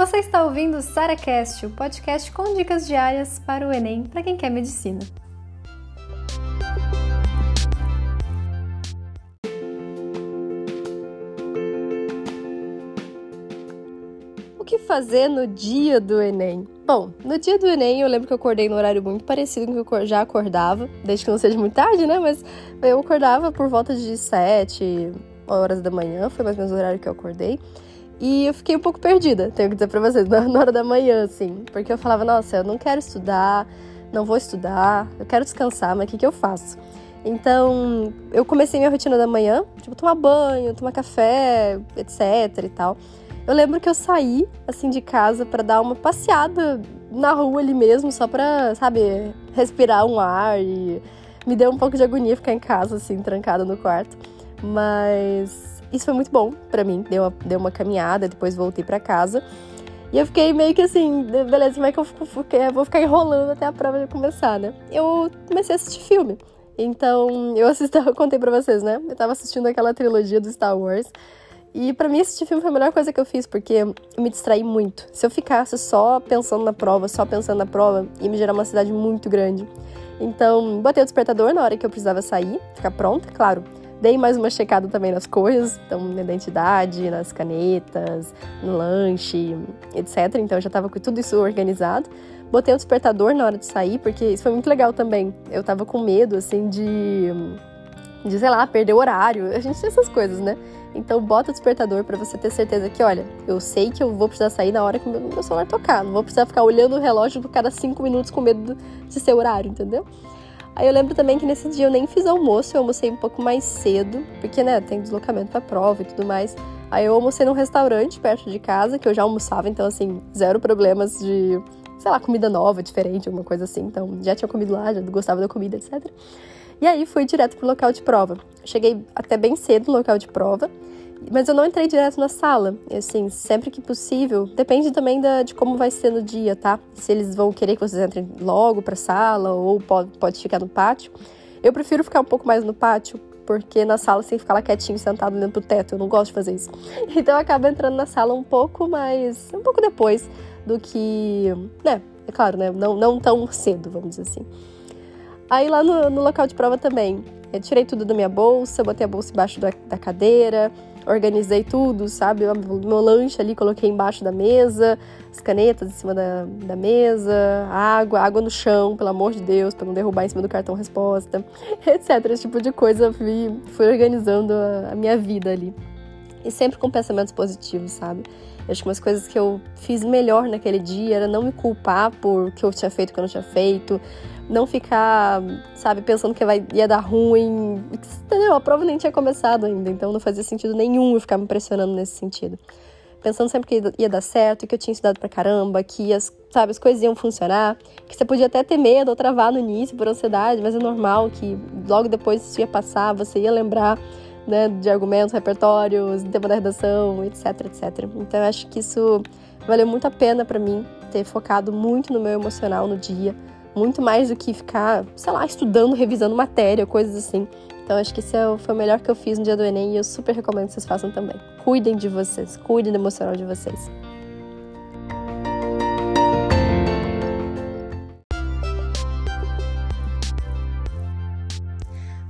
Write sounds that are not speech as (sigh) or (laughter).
Você está ouvindo o SaraCast, o podcast com dicas diárias para o Enem para quem quer medicina. O que fazer no dia do Enem? Bom, no dia do Enem eu lembro que eu acordei no horário muito parecido com o que eu já acordava, desde que não seja muito tarde, né? Mas eu acordava por volta de 7 horas da manhã, foi mais ou menos o horário que eu acordei. E eu fiquei um pouco perdida, tenho que dizer pra vocês, (laughs) na hora da manhã, assim. Porque eu falava, nossa, eu não quero estudar, não vou estudar, eu quero descansar, mas o que, que eu faço? Então, eu comecei minha rotina da manhã, tipo, tomar banho, tomar café, etc e tal. Eu lembro que eu saí, assim, de casa para dar uma passeada na rua ali mesmo, só pra, sabe, respirar um ar e me deu um pouco de agonia ficar em casa, assim, trancada no quarto. Mas isso foi muito bom para mim. Deu uma, deu uma caminhada, depois voltei para casa. E eu fiquei meio que assim, beleza, como é que eu vou ficar enrolando até a prova começar, né? Eu comecei a assistir filme. Então, eu assisti, (laughs) eu contei pra vocês, né? Eu tava assistindo aquela trilogia do Star Wars. E para mim assistir filme foi a melhor coisa que eu fiz, porque eu me distraí muito. Se eu ficasse só pensando na prova, só pensando na prova, ia me gerar uma ansiedade muito grande. Então, botei o despertador na hora que eu precisava sair, ficar pronta, claro. Dei mais uma checada também nas coisas, então na identidade, nas canetas, no lanche, etc. Então já tava com tudo isso organizado. Botei o despertador na hora de sair, porque isso foi muito legal também. Eu tava com medo, assim, de, de sei lá, perder o horário. A gente tem essas coisas, né? Então bota o despertador para você ter certeza que, olha, eu sei que eu vou precisar sair na hora que o meu celular tocar. Não vou precisar ficar olhando o relógio por cada cinco minutos com medo de ser horário, entendeu? Aí eu lembro também que nesse dia eu nem fiz almoço, eu almocei um pouco mais cedo, porque, né, tem deslocamento pra prova e tudo mais. Aí eu almocei num restaurante perto de casa, que eu já almoçava, então, assim, zero problemas de, sei lá, comida nova, diferente, alguma coisa assim. Então, já tinha comido lá, já gostava da comida, etc. E aí fui direto pro local de prova. Cheguei até bem cedo no local de prova. Mas eu não entrei direto na sala. Assim, sempre que possível. Depende também da, de como vai ser no dia, tá? Se eles vão querer que vocês entrem logo pra sala ou pode, pode ficar no pátio. Eu prefiro ficar um pouco mais no pátio, porque na sala você tem que ficar lá quietinho, sentado olhando pro teto. Eu não gosto de fazer isso. (laughs) Então eu acabo entrando na sala um pouco mais. um pouco depois do que. né? É claro, né? Não, não tão cedo, vamos dizer assim. Aí lá no, no local de prova também. Eu tirei tudo da minha bolsa, botei a bolsa embaixo da, da cadeira, organizei tudo, sabe? O meu lanche ali coloquei embaixo da mesa, as canetas em cima da, da mesa, água, água no chão, pelo amor de Deus, para não derrubar em cima do cartão resposta, (laughs) etc. Esse tipo de coisa fui, fui organizando a, a minha vida ali. E sempre com pensamentos positivos, sabe? Acho que umas coisas que eu fiz melhor naquele dia era não me culpar por que eu tinha feito, o que eu não tinha feito, não ficar, sabe, pensando que vai, ia dar ruim. Entendeu? A prova nem tinha começado ainda, então não fazia sentido nenhum eu ficar me pressionando nesse sentido. Pensando sempre que ia dar certo, que eu tinha estudado pra caramba, que as, sabe, as coisas iam funcionar, que você podia até ter medo ou travar no início por ansiedade, mas é normal que logo depois isso ia passar, você ia lembrar né, de argumentos, repertórios, tema da redação, etc, etc. Então acho que isso valeu muito a pena para mim ter focado muito no meu emocional no dia, muito mais do que ficar, sei lá, estudando, revisando matéria, coisas assim. Então acho que esse é foi o melhor que eu fiz no dia do Enem e eu super recomendo que vocês façam também. Cuidem de vocês, cuidem do emocional de vocês.